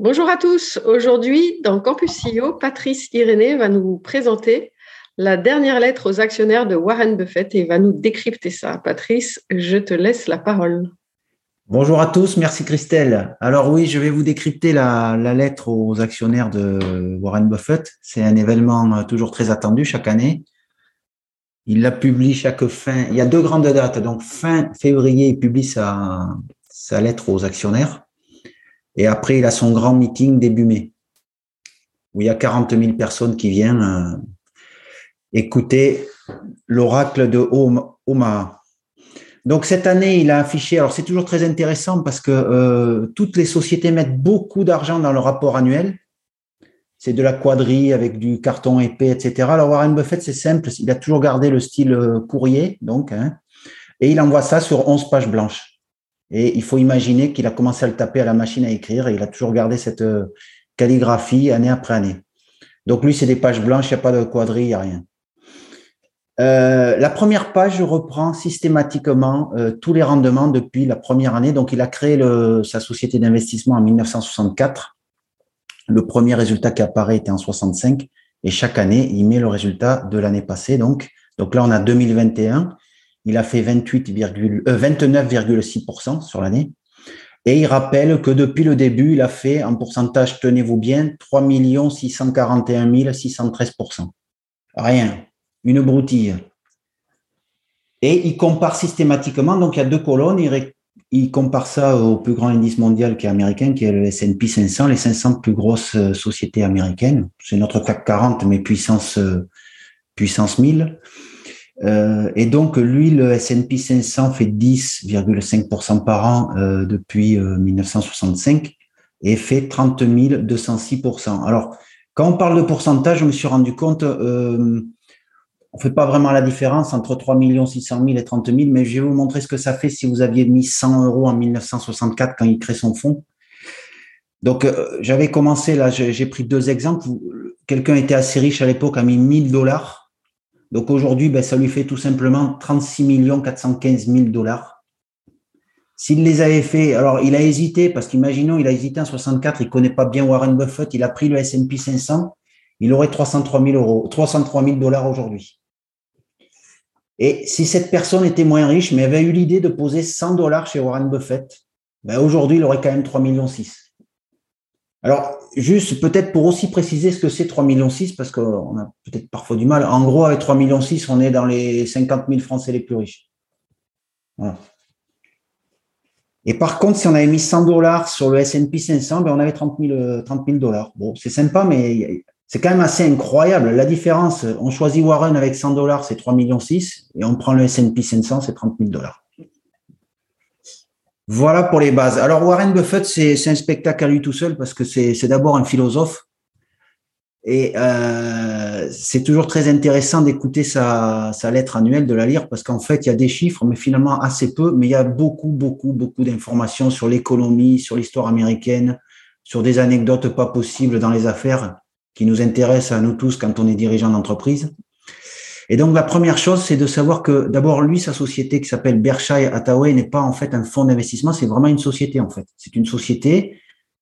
Bonjour à tous. Aujourd'hui, dans Campus CEO, Patrice Irénée va nous présenter la dernière lettre aux actionnaires de Warren Buffett et va nous décrypter ça. Patrice, je te laisse la parole. Bonjour à tous, merci Christelle. Alors oui, je vais vous décrypter la, lettre aux actionnaires de Warren Buffett. C'est un événement toujours très attendu chaque année. Il la publie chaque fin. Il y a deux grandes dates. Donc fin février, il publie sa, sa lettre aux actionnaires. Et après, il a son grand meeting début mai, où il y a 40 000 personnes qui viennent euh, écouter l'oracle de Omaha. Donc cette année, il a affiché, alors c'est toujours très intéressant parce que euh, toutes les sociétés mettent beaucoup d'argent dans le rapport annuel. C'est de la quadrille avec du carton épais, etc. Alors Warren Buffett, c'est simple, il a toujours gardé le style euh, courrier, donc, hein, et il envoie ça sur 11 pages blanches. Et il faut imaginer qu'il a commencé à le taper à la machine à écrire et il a toujours gardé cette euh, calligraphie année après année. Donc lui, c'est des pages blanches, il n'y a pas de quadrille, il n'y a rien. Euh, la première page reprend systématiquement euh, tous les rendements depuis la première année. Donc, il a créé le, sa société d'investissement en 1964. Le premier résultat qui apparaît était en 65. Et chaque année, il met le résultat de l'année passée. Donc, donc là, on a 2021 il a fait 29,6% euh, sur l'année. Et il rappelle que depuis le début, il a fait en pourcentage, tenez-vous bien, 3 641 613%. Rien. Une broutille. Et il compare systématiquement, donc il y a deux colonnes, il, compare ça au plus grand indice mondial qui est américain, qui est le S&P 500, les 500 plus grosses euh, sociétés américaines. C'est notre CAC 40, mais puissance, euh, puissance 1000. Euh, et donc, lui, le S&P 500 fait 10,5% par an euh, depuis 1965 euh, et fait 30 206%. Alors, quand on parle de pourcentage, je me suis rendu compte, euh, on fait pas vraiment la différence entre 3 600 000 et 30 000, mais je vais vous montrer ce que ça fait si vous aviez mis 100 euros en 1964 quand il crée son fonds. Donc, j'avais commencé là, j'ai pris deux exemples. Quelqu'un était assez riche à l'époque, a mis 1000 dollars donc aujourd'hui, ben, ça lui fait tout simplement 36 415 000 dollars. S'il les avait fait, alors il a hésité parce qu'imaginons, il a hésité en 64, il connaît pas bien Warren Buffett, il a pris le S&P 500, il aurait 303 000 euros, 303 000 dollars aujourd'hui. Et si cette personne était moins riche, mais avait eu l'idée de poser 100 dollars chez Warren Buffett, ben aujourd'hui, il aurait quand même 3 millions 6. Alors, juste peut-être pour aussi préciser ce que c'est 3,6 millions, parce qu'on a peut-être parfois du mal. En gros, avec 3,6 millions, on est dans les 50 000 Français les plus riches. Et par contre, si on avait mis 100 dollars sur le S&P 500, ben on avait 30 000, dollars. Bon, c'est sympa, mais c'est quand même assez incroyable. La différence, on choisit Warren avec 100 dollars, c'est 3,6 millions, et on prend le S&P 500, c'est 30 000 dollars. Voilà pour les bases. Alors Warren Buffett, c'est un spectacle à lui tout seul parce que c'est d'abord un philosophe. Et euh, c'est toujours très intéressant d'écouter sa, sa, lettre annuelle, de la lire, parce qu'en fait, il y a des chiffres, mais finalement assez peu, mais il y a beaucoup, beaucoup, beaucoup d'informations sur l'économie, sur l'histoire américaine, sur des anecdotes pas possibles dans les affaires qui nous intéressent à nous tous quand on est dirigeant d'entreprise. Et donc, la première chose, c'est de savoir que d'abord, lui, sa société qui s'appelle Berkshire Hathaway n'est pas en fait un fonds d'investissement, c'est vraiment une société en fait. C'est une société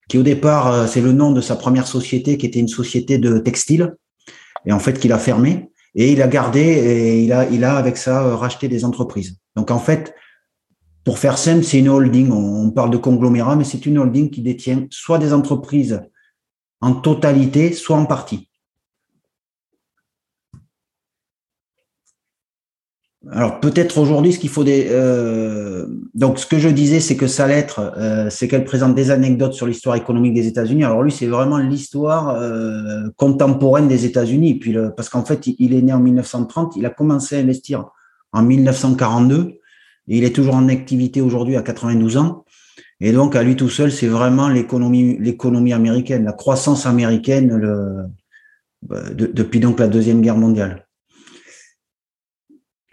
qui au départ, euh, c'est le nom de sa première société qui était une société de textile et en fait qu'il a fermé et il a gardé et il a, il a avec ça euh, racheté des entreprises. Donc en fait, pour faire simple, c'est une holding. On parle de conglomérat, mais c'est une holding qui détient soit des entreprises en totalité, soit en partie. Alors peut-être aujourd'hui, ce qu'il faut des. Euh, donc ce que je disais, c'est que sa lettre, euh, c'est qu'elle présente des anecdotes sur l'histoire économique des États-Unis. Alors lui, c'est vraiment l'histoire euh, contemporaine des États-Unis. Puis parce qu'en fait, il est né en 1930, il a commencé à investir en 1942 et il est toujours en activité aujourd'hui à 92 ans. Et donc, à lui tout seul, c'est vraiment l'économie, l'économie américaine, la croissance américaine le, bah, depuis donc la Deuxième Guerre mondiale.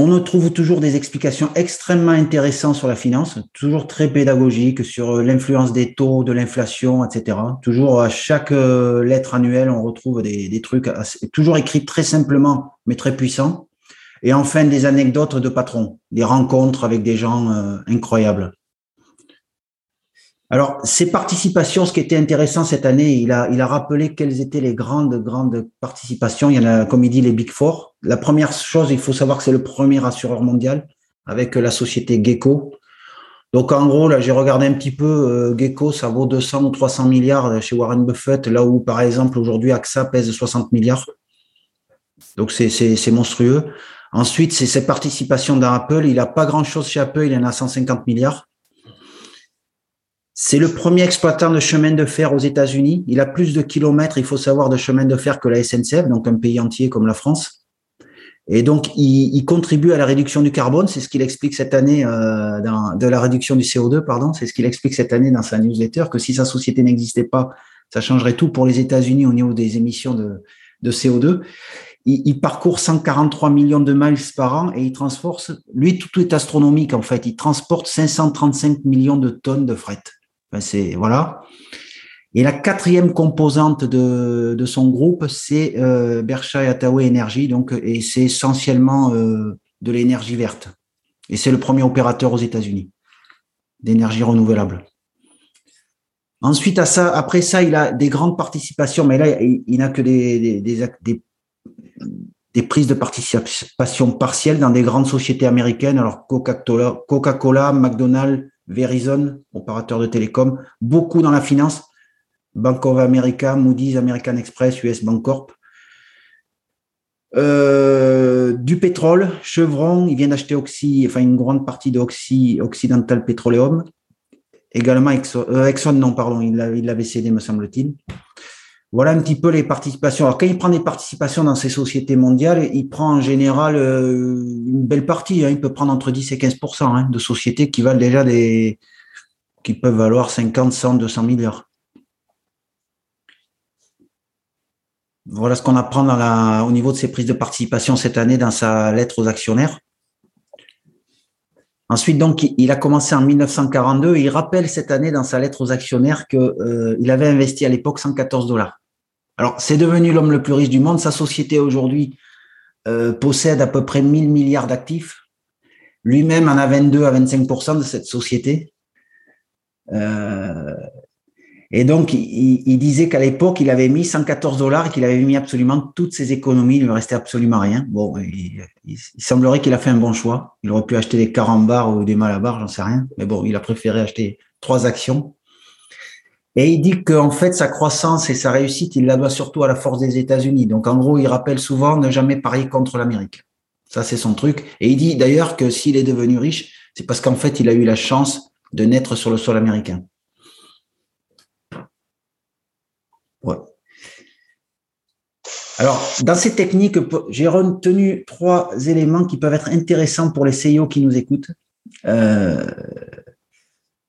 On trouve toujours des explications extrêmement intéressantes sur la finance, toujours très pédagogiques sur l'influence des taux, de l'inflation, etc. Toujours à chaque euh, lettre annuelle, on retrouve des, trucs toujours écrits très simplement, mais très puissants. Et enfin, des anecdotes de patrons, des rencontres avec des gens euh, incroyables. Alors, ces participations, ce qui était intéressant cette année, il a, il a rappelé quelles étaient les grandes, grandes participations. Il y en a, comme il dit, les Big Four. La première chose, il faut savoir que c'est le premier assureur mondial avec la société Gecko. Donc, en gros, là, j'ai regardé un petit peu, euh, Gecko, ça vaut 200 ou 300 milliards chez Warren Buffett, là où, par exemple, aujourd'hui, AXA pèse 60 milliards. Donc, c'est monstrueux. Ensuite, c'est ses participations dans Apple. Il n'a pas grand-chose chez Apple, il en a 150 milliards. C'est le premier exploitant de chemin de fer aux États-Unis. Il a plus de kilomètres, il faut savoir, de chemin de fer que la SNCF, donc un pays entier comme la France. Et donc, il, contribue à la réduction du carbone. C'est ce qu'il explique cette année euh, de la réduction du CO2, pardon. C'est ce qu'il explique cette année dans sa newsletter que si sa société n'existait pas, ça changerait tout pour les États-Unis au niveau des émissions de, de CO2. Il, il, parcourt 143 millions de miles par an et il transporte, lui, tout est astronomique en fait. Il transporte 535 millions de tonnes de fret c'est voilà. Et la quatrième composante de, son groupe, c'est euh, Berkshire Hathaway Energy, donc et c'est essentiellement euh, de l'énergie verte. Et c'est le premier opérateur aux États-Unis d'énergie renouvelable. Ensuite, à ça, après ça, il a des grandes participations, mais là, il, n'a que des, des, prises de participation partielles dans des grandes sociétés américaines, alors Coca-Cola, McDonald's, Verizon, opérateur de télécom, beaucoup dans la finance, Bank of America, Moody's, American Express, US Bancorp. Euh, du pétrole, Chevron, il vient d'acheter Oxy, enfin une grande partie d'Oxy, Occidental Petroleum. Également Exxon, euh, Exxon non, pardon, il l'avait cédé, me semble-t-il. Voilà un petit peu les participations. Alors, quand il prend des participations dans ces sociétés mondiales, il prend en général euh, une belle partie. Hein. Il peut prendre entre 10 et 15% hein, de sociétés qui valent déjà des, qui peuvent valoir 50, 100, 200 milliards. Voilà ce qu'on apprend au niveau de ses prises de participation cette année dans sa lettre aux actionnaires. Ensuite, donc, il a commencé en 1942 et il rappelle cette année dans sa lettre aux actionnaires qu'il euh, avait investi à l'époque 114 dollars. Alors, c'est devenu l'homme le plus riche du monde. Sa société aujourd'hui euh, possède à peu près 1000 milliards d'actifs. Lui-même en a 22 à 25% de cette société. Euh, et donc, il, disait qu'à l'époque, il avait mis 114 dollars et qu'il avait mis absolument toutes ses économies. Il ne restait absolument rien. Bon, il, semblerait qu'il a fait un bon choix. Il aurait pu acheter des carambars ou des malabars, j'en sais rien. Mais bon, il a préféré acheter trois actions et il dit qu'en fait, sa croissance et sa réussite, il la doit surtout à la force des États-Unis. Donc, en gros, il rappelle souvent ne jamais parier contre l'Amérique. Ça, c'est son truc. Et il dit d'ailleurs que s'il est devenu riche, c'est parce qu'en fait, il a eu la chance de naître sur le sol américain. Ouais. Alors, dans ces techniques, j'ai retenu trois éléments qui peuvent être intéressants pour les CEO qui nous écoutent. Euh,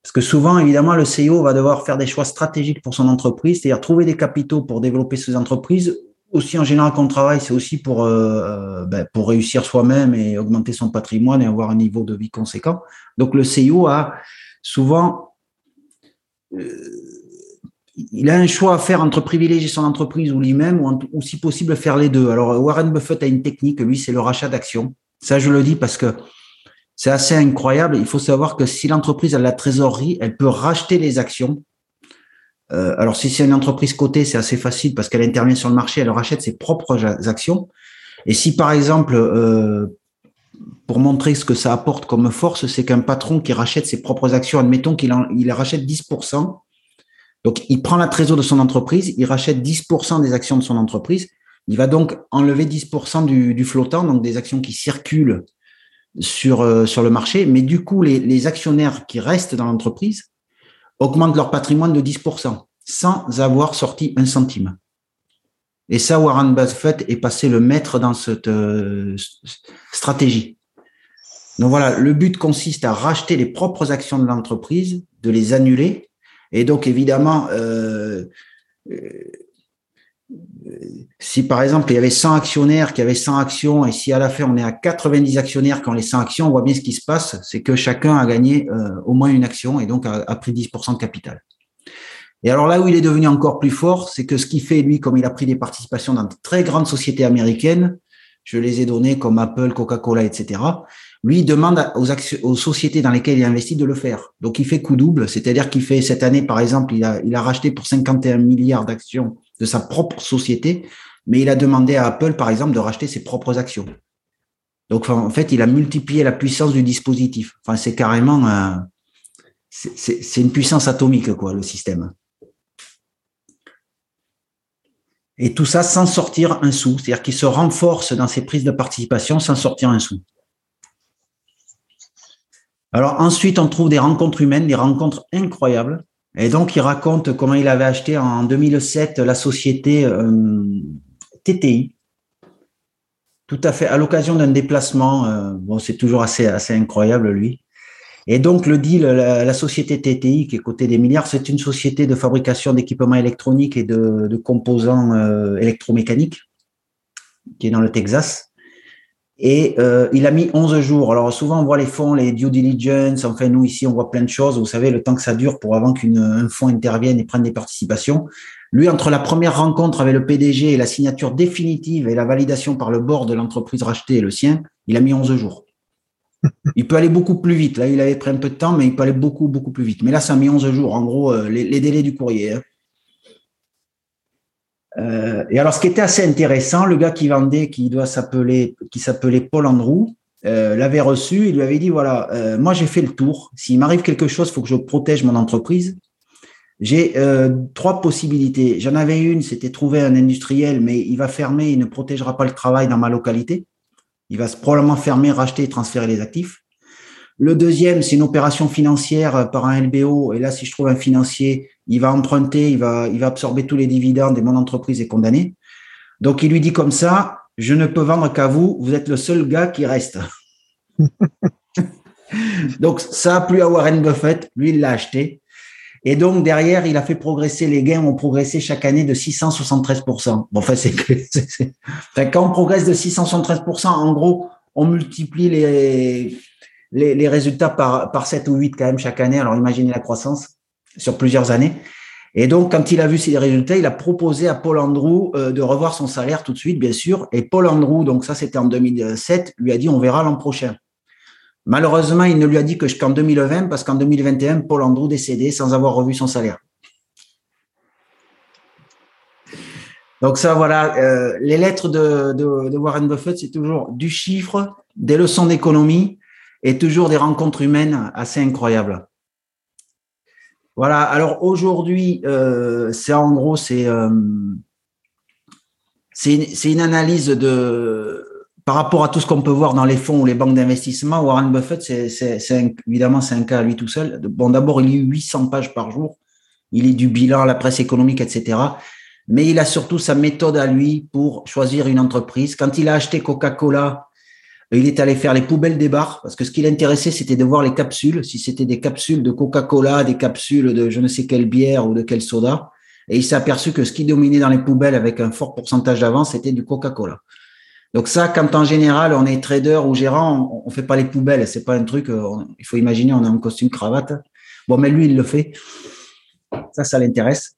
parce que souvent, évidemment, le CEO va devoir faire des choix stratégiques pour son entreprise, c'est-à-dire trouver des capitaux pour développer ses entreprises. Aussi, en général, qu'on travaille, c'est aussi pour, euh, euh, ben, pour réussir soi-même et augmenter son patrimoine et avoir un niveau de vie conséquent. Donc, le CEO a souvent, euh, il a un choix à faire entre privilégier son entreprise ou lui-même, ou, ou si possible faire les deux. Alors, Warren Buffett a une technique, lui, c'est le rachat d'actions. Ça, je le dis parce que c'est assez incroyable. Il faut savoir que si l'entreprise a la trésorerie, elle peut racheter les actions. Euh, alors, si c'est une entreprise cotée, c'est assez facile parce qu'elle intervient sur le marché, elle rachète ses propres actions. Et si, par exemple, euh, pour montrer ce que ça apporte comme force, c'est qu'un patron qui rachète ses propres actions, admettons qu'il il rachète 10%, donc il prend la trésorerie de son entreprise, il rachète 10% des actions de son entreprise, il va donc enlever 10% du, du flottant, donc des actions qui circulent sur, euh, sur le marché, mais du coup, les, les actionnaires qui restent dans l'entreprise augmentent leur patrimoine de 10% sans avoir sorti un centime. Et ça, Warren Buffett est passé le maître dans cette euh, stratégie. Donc voilà, le but consiste à racheter les propres actions de l'entreprise, de les annuler. Et donc évidemment, euh, euh, si par exemple il y avait 100 actionnaires qui avaient 100 actions et si à la fin on est à 90 actionnaires qui ont les 100 actions, on voit bien ce qui se passe, c'est que chacun a gagné euh, au moins une action et donc a, pris 10% de capital. Et alors là où il est devenu encore plus fort, c'est que ce qu'il fait, lui, comme il a pris des participations dans de très grandes sociétés américaines, je les ai données comme Apple, Coca-Cola, etc., lui demande aux, aux sociétés dans lesquelles il investit de le faire. Donc il fait coup double, c'est-à-dire qu'il fait cette année, par exemple, il a, il a racheté pour 51 milliards d'actions de sa propre société, mais il a demandé à Apple, par exemple, de racheter ses propres actions. Donc en fait, il a multiplié la puissance du dispositif. Enfin, c'est carrément, une puissance atomique, quoi, le système. Et tout ça sans sortir un sou. C'est-à-dire qu'il se renforce dans ses prises de participation sans sortir un sou. Alors ensuite, on trouve des rencontres humaines, des rencontres incroyables. Et donc, il raconte comment il avait acheté en 2007 la société euh, TTI, tout à fait à l'occasion d'un déplacement. Euh, bon, c'est toujours assez, assez incroyable, lui. Et donc, le deal, la, société TTI, qui est cotée des milliards, c'est une société de fabrication d'équipements électroniques et de, composants euh, électromécaniques, qui est dans le Texas. Et euh, il a mis 11 jours. Alors, souvent, on voit les fonds, les due diligence. Enfin, nous, ici, on voit plein de choses. Vous savez, le temps que ça dure pour avant qu'un fonds intervienne et prenne des participations. Lui, entre la première rencontre avec le PDG et la signature définitive et la validation par le board de l'entreprise rachetée et le sien, il a mis 11 jours. Il peut aller beaucoup plus vite. Là, il avait pris un peu de temps, mais il peut aller beaucoup, beaucoup plus vite. Mais là, ça a mis 11 jours. En gros, euh, les, délais du courrier. Hein. Euh, et alors, ce qui était assez intéressant, le gars qui vendait, qui doit s'appeler, qui s'appelait Paul Andrew, euh, l'avait reçu. Il lui avait dit voilà, moi j'ai fait le tour. S'il m'arrive quelque chose, faut que je protège mon entreprise. J'ai trois possibilités. J'en avais une, c'était trouver un industriel, mais il va fermer, il ne protégera pas le travail dans ma localité. Il va probablement fermer, racheter et transférer les actifs. Le deuxième, c'est une opération financière euh, par un LBO. Et là, si je trouve un financier, il va emprunter, il va, absorber tous les dividendes et mon entreprise est condamnée. Donc, il lui dit comme ça, je ne peux vendre qu'à vous, vous êtes le seul gars qui reste. Donc, ça a plu à Warren Buffett. Lui, il l'a acheté. Et donc, derrière, il a fait progresser, les gains ont progressé chaque année de 673%. Bon, enfin, c'est enfin, quand on progresse de 673%, en gros, on multiplie les, les, résultats par, par 7 ou 8 quand même chaque année. Alors, imaginez la croissance sur plusieurs années. Et donc, quand il a vu ces résultats, il a proposé à Paul Andrew euh, de revoir son salaire tout de suite, bien sûr. Et Paul Andrew, donc ça, c'était en 2007, lui a dit, on verra l'an prochain. Malheureusement, il ne lui a dit que jusqu'en 2020, parce qu'en 2021, Paul Andrew décédé sans avoir revu son salaire. Donc ça, voilà, euh, les lettres de, Warren Buffett, c'est toujours du chiffre, des leçons d'économie et toujours des rencontres humaines assez incroyables. Voilà, alors aujourd'hui, euh, c'est en gros, c'est euh, c'est une analyse de, par rapport à tout ce qu'on peut voir dans les fonds ou les banques d'investissement, Warren Buffett, évidemment c'est un cas à lui tout seul. Bon, d'abord, il lit 800 pages par jour. Il lit du bilan, la presse économique, etc. Mais il a surtout sa méthode à lui pour choisir une entreprise. Quand il a acheté Coca-Cola, il est allé faire les poubelles des bars parce que ce qui l'intéressait, c'était de voir les capsules. Si c'était des capsules de Coca-Cola, des capsules de je ne sais quelle bière ou de quel soda. Et il s'est aperçu que ce qui dominait dans les poubelles avec un fort pourcentage d'avance, c'était du Coca-Cola. Donc ça, quand en général on est trader ou gérant, on, ne fait pas les poubelles. C'est pas un truc. Euh, il faut imaginer, on a un costume cravate. Bon, mais lui, il le fait. Ça, ça l'intéresse.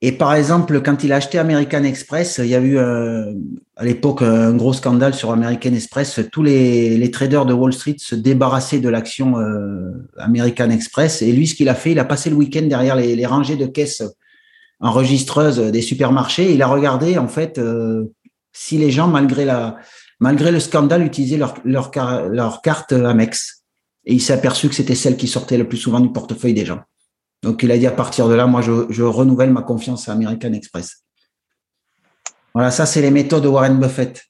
Et par exemple, quand il a acheté American Express, il y a eu euh, à l'époque un gros scandale sur American Express. Tous les, traders de Wall Street se débarrassaient de l'action euh, American Express. Et lui, ce qu'il a fait, il a passé le week-end derrière les, rangées de caisses enregistreuses des supermarchés. Il a regardé en fait si les gens, malgré, la, malgré le scandale, utilisaient leur, leur, leur carte Amex. Et il s'est aperçu que c'était celle qui sortait le plus souvent du portefeuille des gens. Donc il a dit à partir de là, moi, je, renouvelle ma confiance à American Express. Voilà, ça, c'est les méthodes de Warren Buffett.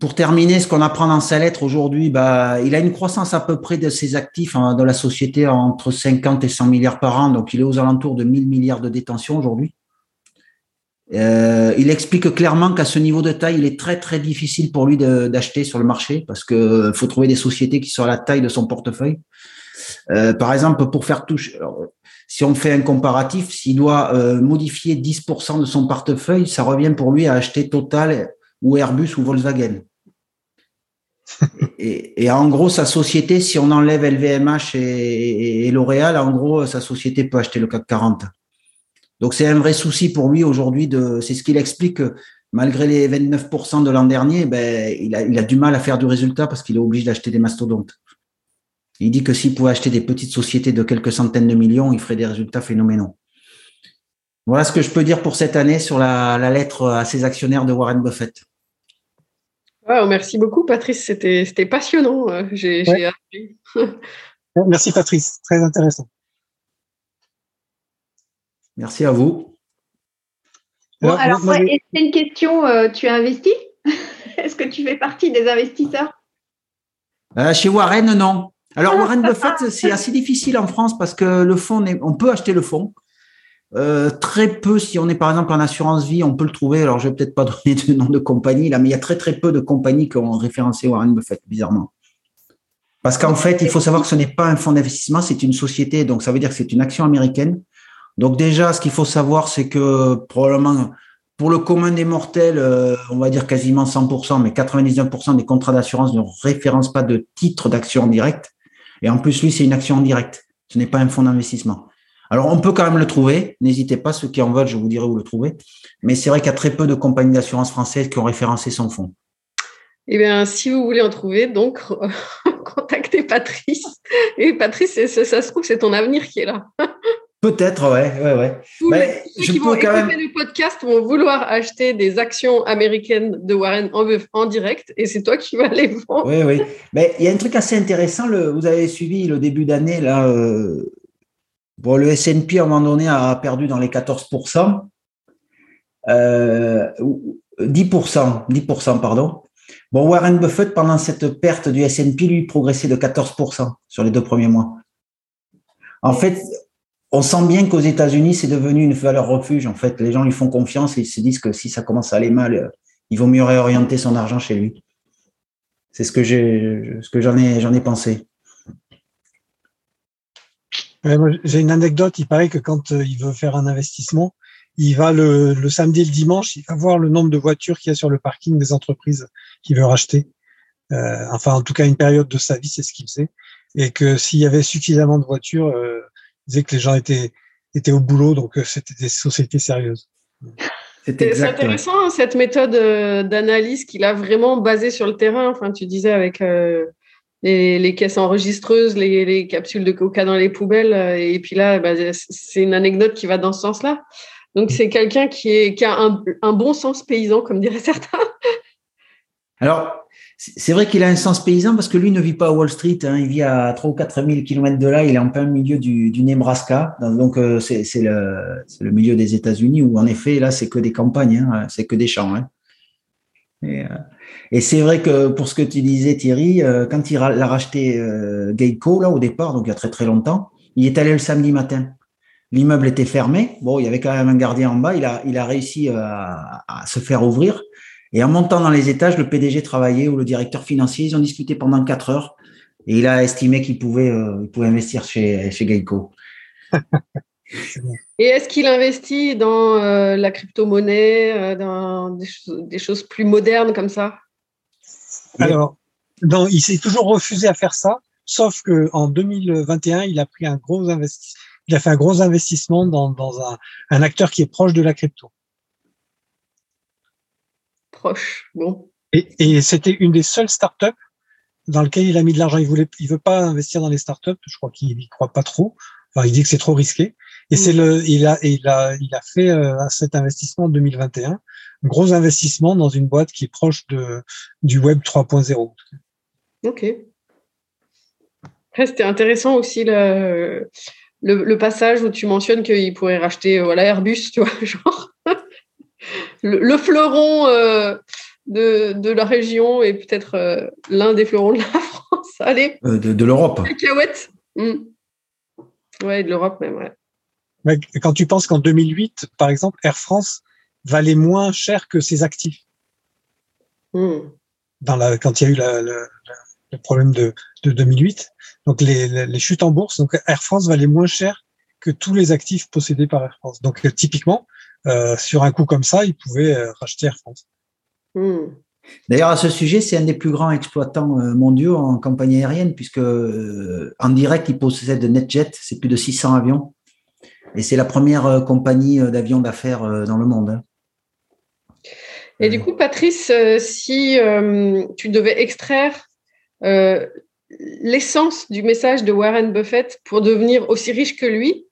Pour terminer, ce qu'on apprend dans sa lettre aujourd'hui, bah, il a une croissance à peu près de ses actifs hein, dans la société entre 50 et 100 milliards par an. Donc, il est aux alentours de 1000 milliards de détention aujourd'hui. Euh, il explique clairement qu'à ce niveau de taille, il est très très difficile pour lui d'acheter sur le marché parce que faut trouver des sociétés qui sont à la taille de son portefeuille. Euh, par exemple, pour faire touche, si on fait un comparatif, s'il doit euh, modifier 10% de son portefeuille, ça revient pour lui à acheter Total ou Airbus ou Volkswagen. et, en gros, sa société, si on enlève LVMH et, et L'Oréal, en gros, sa société peut acheter le CAC 40. Donc c'est un vrai souci pour lui aujourd'hui. De, c'est ce qu'il explique. malgré les 29% de l'an dernier, ben, il, a, il a du mal à faire du résultat parce qu'il est obligé d'acheter des mastodontes. Il dit que s'il pouvait acheter des petites sociétés de quelques centaines de millions, il ferait des résultats phénoménaux. Voilà ce que je peux dire pour cette année sur la, lettre à ses actionnaires de Warren Buffett. merci beaucoup, Patrice. C'était passionnant. Euh, j'ai appris. merci, Patrice. Très intéressant. Merci à vous. Bon, alors, c'est une question. Euh, tu investi? Est-ce que tu fais partie des investisseurs? Euh, Chez Warren, non. Alors, Warren Buffett, c'est assez difficile en France parce que le fonds, on peut acheter le fonds. Euh, très peu, si on est par exemple en assurance vie, on peut le trouver. Alors, je vais peut-être pas donner de nom de compagnie là, mais il y a très très peu de compagnies qui ont référencé Warren Buffett, bizarrement. Parce qu'en fait, il faut savoir que ce n'est pas un fonds d'investissement, c'est une société, donc ça veut dire que c'est une action américaine. Donc déjà, ce qu'il faut savoir, c'est que probablement pour le commun des mortels, euh, on va dire quasiment 100%, mais 99% des contrats d'assurance ne référencent pas de titre d'action en direct. Et en plus, lui, c'est une action en direct. Ce n'est pas un fonds d'investissement. Alors, on peut quand même le trouver. N'hésitez pas, ceux qui en veulent, je vous dirai où le trouver. Mais c'est vrai qu'il y a très peu de compagnies d'assurance françaises qui ont référencé son fonds. Eh bien, si vous voulez en trouver, donc, contactez Patrice. Et Patrice, ça, se trouve, c'est ton avenir qui est là. Peut-être, ouais, ouais, ouais. Mais ceux je qui vont quand même... le podcast vont vouloir acheter des actions américaines de Warren en, en direct et c'est toi qui vas les vendre. Oui, oui. Mais il y a un truc assez intéressant. Le, vous avez suivi le début d'année, là. Euh, bon, le S&P, à un moment donné, a perdu dans les 14%. Euh, 10%, 10%, pardon. Bon, Warren Buffett, pendant cette perte du S&P, lui, progressait de 14% sur les deux premiers mois. En fait, on sent bien qu'aux États-Unis, c'est devenu une valeur refuge. En fait, les gens lui font confiance et ils se disent que si ça commence à aller mal, euh, il vaut mieux réorienter son argent chez lui. C'est ce que j'ai, ce que j'en ai, j'en ai pensé. j'ai une anecdote. Il paraît que quand euh, il veut faire un investissement, il va le, samedi et le dimanche, il va voir le nombre de voitures qu'il y a sur le parking des entreprises qu'il veut racheter. Euh, enfin, en tout cas, une période de sa vie, c'est ce qu'il faisait. Et que s'il y avait suffisamment de voitures, disait que les gens étaient, étaient au boulot, donc euh, c'était des sociétés sérieuses. C'est intéressant hein, cette méthode euh, d'analyse qu'il a vraiment basée sur le terrain. Enfin, tu disais avec euh, les, caisses enregistreuses, les, capsules de coca dans les poubelles, et puis là, bah, c'est une anecdote qui va dans ce sens-là. Donc c'est quelqu'un qui, qui, a un, un, bon sens paysan, comme diraient certains. Alors, c'est vrai qu'il a un sens paysan parce que lui ne vit pas à Wall Street, hein, il vit à 3 ou 4 000 kilomètres de là, il est en plein milieu du, du Nebraska, donc euh, c'est le, le, milieu des États-Unis où en effet là c'est que des campagnes, hein, c'est que des champs. Hein. Et, euh, et c'est vrai que pour ce que tu disais Thierry, euh, quand il a racheté Geico là au départ, donc il y a très très longtemps, il est allé le samedi matin. L'immeuble était fermé, bon il y avait quand même un gardien en bas, il a, il a réussi à se faire ouvrir. Et en montant dans les étages, le PDG travaillait ou le directeur financier, ils ont discuté pendant quatre heures et il a estimé qu'il pouvait, euh, pouvait investir chez, chez Geico. et est-ce qu'il investit dans euh, la crypto-monnaie, euh, dans des, choses plus modernes comme ça? Alors, non, il s'est toujours refusé à faire ça, sauf que en 2021, il a pris un gros investissement. Il a fait un gros investissement dans, dans un, un acteur qui est proche de la crypto proche. Bon. Et, c'était une des seules startups dans lesquelles il a mis de l'argent. Il voulait, il veut pas investir dans les startups. Je crois qu'il y croit pas trop. Enfin, il dit que c'est trop risqué. Et c'est le, il a, il a, il a fait euh, cet investissement en 2021, un gros investissement dans une boîte qui est proche de du web 3.0. Ok. C'était intéressant aussi le, le, passage où tu mentionnes qu'il pourrait racheter voilà Airbus, tu vois, genre le, fleuron euh, de, la région et peut-être euh, l'un des fleurons de la France. Allez. Euh, de, l'Europe. Cacahuètes. Mmh. Ouais, de l'Europe même, Quand tu penses qu'en 2008, par exemple, Air France valait moins cher que ses actifs. Hmm. Dans la, quand il y a eu la, le problème de, de 2008. Donc les, les, chutes en bourse, donc Air France valait moins cher que tous les actifs possédés par Air France. Donc euh, typiquement, euh, sur un coup comme ça, ils pouvaient euh, racheter Air France. Hmm. D'ailleurs, à ce sujet, c'est un des plus grands exploitants mondiaux en compagnie aérienne, puisque en direct, il possède NetJet, c'est plus de 600 avions, et c'est la première compagnie d'avions d'affaires dans le monde. Hein. Et du coup, Patrice, si tu devais extraire l'essence du message de Warren Buffett pour devenir aussi riche que lui,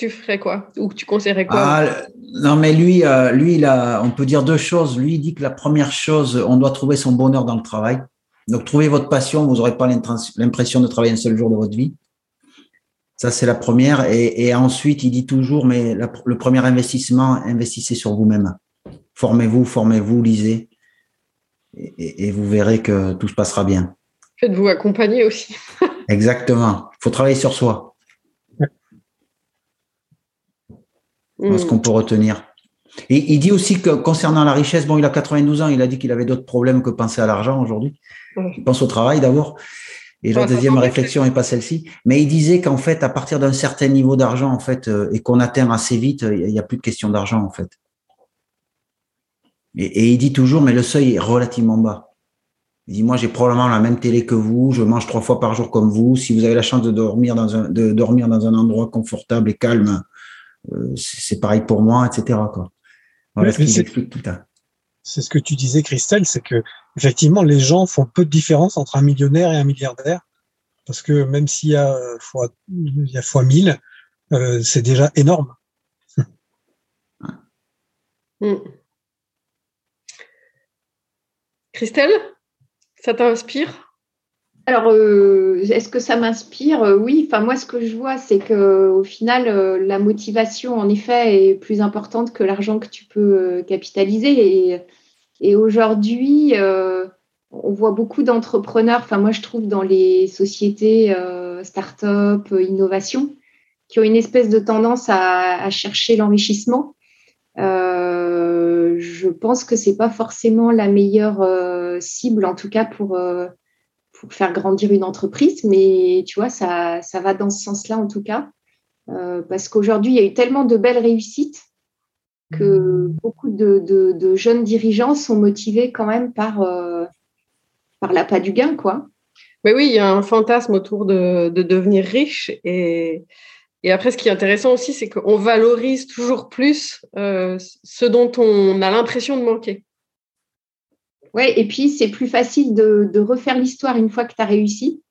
tu ferais quoi? Ou tu conseillerais quoi? Ah, Non, mais lui, euh, lui il a, on peut dire deux choses. Lui, il dit que la première chose, on doit trouver son bonheur dans le travail. Donc, trouvez votre passion, vous n'aurez pas l'impression de travailler un seul jour de votre vie. Ça, c'est la première. Et, ensuite, il dit toujours, mais le premier investissement, investissez sur vous-même. Formez-vous, formez-vous, lisez. et, vous verrez que tout se passera bien. Faites-vous accompagner aussi. Exactement. Il faut travailler sur soi. Ce qu'on peut retenir. Et il dit aussi que concernant la richesse, bon, il a 92 ans, il a dit qu'il avait d'autres problèmes que penser à l'argent aujourd'hui. Il pense au travail d'abord. Et la deuxième réflexion n'est pas celle-ci. Mais il disait qu'en fait, à partir d'un certain niveau d'argent, en fait, euh, et qu'on atteint assez vite, il n'y a plus de question d'argent, en fait. et, il dit toujours, mais le seuil est relativement bas. Il dit, moi, j'ai probablement la même télé que vous, je mange trois fois par jour comme vous. Si vous avez la chance de dormir dans un, de dormir dans un endroit confortable et calme, c'est pareil pour moi, etc. Quoi. Voilà ce explique tout C'est ce que tu disais, Christelle, c'est que effectivement, les gens font peu de différence entre un millionnaire et un milliardaire, parce que même s'il y a fois, il y a fois mille, euh, c'est déjà énorme. Hmm. Christelle ça t'inspire? Alors, euh, est-ce que ça m'inspire? Euh, Oui. Enfin, moi, ce que je vois, c'est que au final, euh, la motivation, en effet, est plus importante que l'argent que tu peux capitaliser. Et, aujourd'hui, on voit beaucoup d'entrepreneurs. Enfin, moi, je trouve dans les sociétés start-up, innovation, qui ont une espèce de tendance à, à chercher l'enrichissement je pense que c'est pas forcément la meilleure cible, en tout cas pour, pour faire grandir une entreprise, mais tu vois, ça, ça va dans ce sens-là en tout cas, euh, parce qu'aujourd'hui, il y a eu tellement de belles réussites que beaucoup de, jeunes dirigeants sont motivés quand même par, par l'appât du gain, quoi. Mais oui, il y a un fantasme autour de, de devenir riche et et après, ce qui est intéressant aussi, c'est qu'on valorise toujours plus euh, ce dont on a l'impression de manquer. Oui, et puis c'est plus facile de, refaire l'histoire une fois que tu as réussi.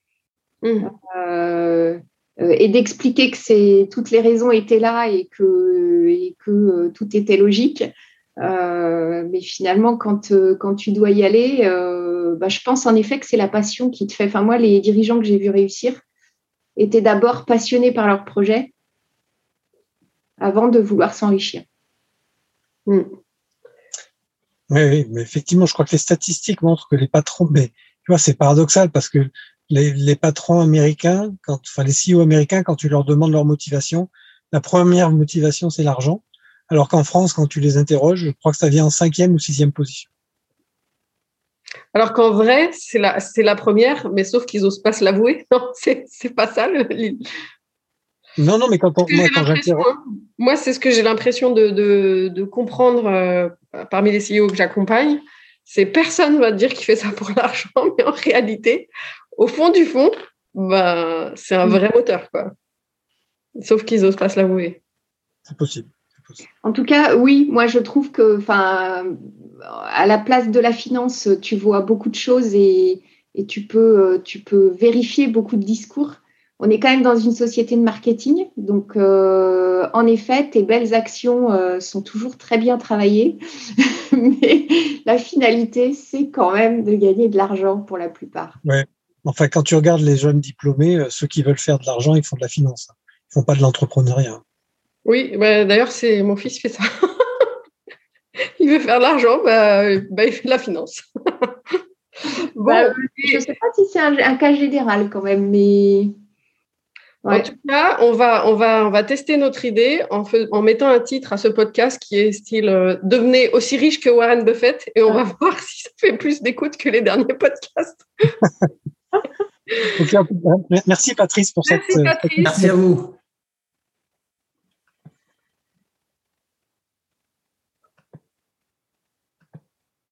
Mmh. Euh, euh, et d'expliquer que toutes les raisons étaient là et que, et que tout était logique. mais finalement, quand, quand tu dois y aller, bah, je pense en effet que c'est la passion qui te fait. Enfin, moi, les dirigeants que j'ai vus réussir, étaient d'abord passionnés par leur projet avant de vouloir s'enrichir. Hmm. Oui, mais effectivement, je crois que les statistiques montrent que les patrons, mais tu vois, c'est paradoxal parce que les, patrons américains, quand, enfin les CEO américains, quand tu leur demandes leur motivation, la première motivation, c'est l'argent. Alors qu'en France, quand tu les interroges, je crois que ça vient en cinquième ou sixième position. Alors qu'en vrai, c'est la, c'est la première, mais sauf qu'ils n'osent pas se l'avouer. Non, c'est, c'est pas ça. Le, non, non, mais quand, on, moi, quand Moi, c'est ce que j'ai l'impression de, de, de comprendre euh, parmi les CEO que j'accompagne. C'est personne va te dire qu'il fait ça pour l'argent, mais en réalité, au fond du fond, bah, c'est un mm. vrai moteur. Quoi. Sauf qu'ils n'osent pas se l'avouer. C'est possible. En tout cas, oui, moi je trouve que, enfin, à la place de la finance, tu vois beaucoup de choses et, tu, peux, tu peux vérifier beaucoup de discours. On est quand même dans une société de marketing, donc euh, en effet, tes belles actions euh, sont toujours très bien travaillées, mais la finalité, c'est quand même de gagner de l'argent pour la plupart. Ouais. Enfin, quand tu regardes les jeunes diplômés, euh, ceux qui veulent faire de l'argent, ils font de la finance. Ils font pas de l'entrepreneuriat. Oui, bah, d'ailleurs, c'est mon fils fait ça. il veut faire de l'argent, bah, bah, il fait de la finance. bon, bah, je ne sais pas si c'est un, cas général quand même, mais. En tout cas, on va, on, va, on va tester notre idée en, en mettant un titre à ce podcast qui est style euh, Devenez aussi riche que Warren Buffett et on va voir si ça fait plus d'écoute que les derniers podcasts. merci Patrice pour merci cette. Patrice. Merci à vous.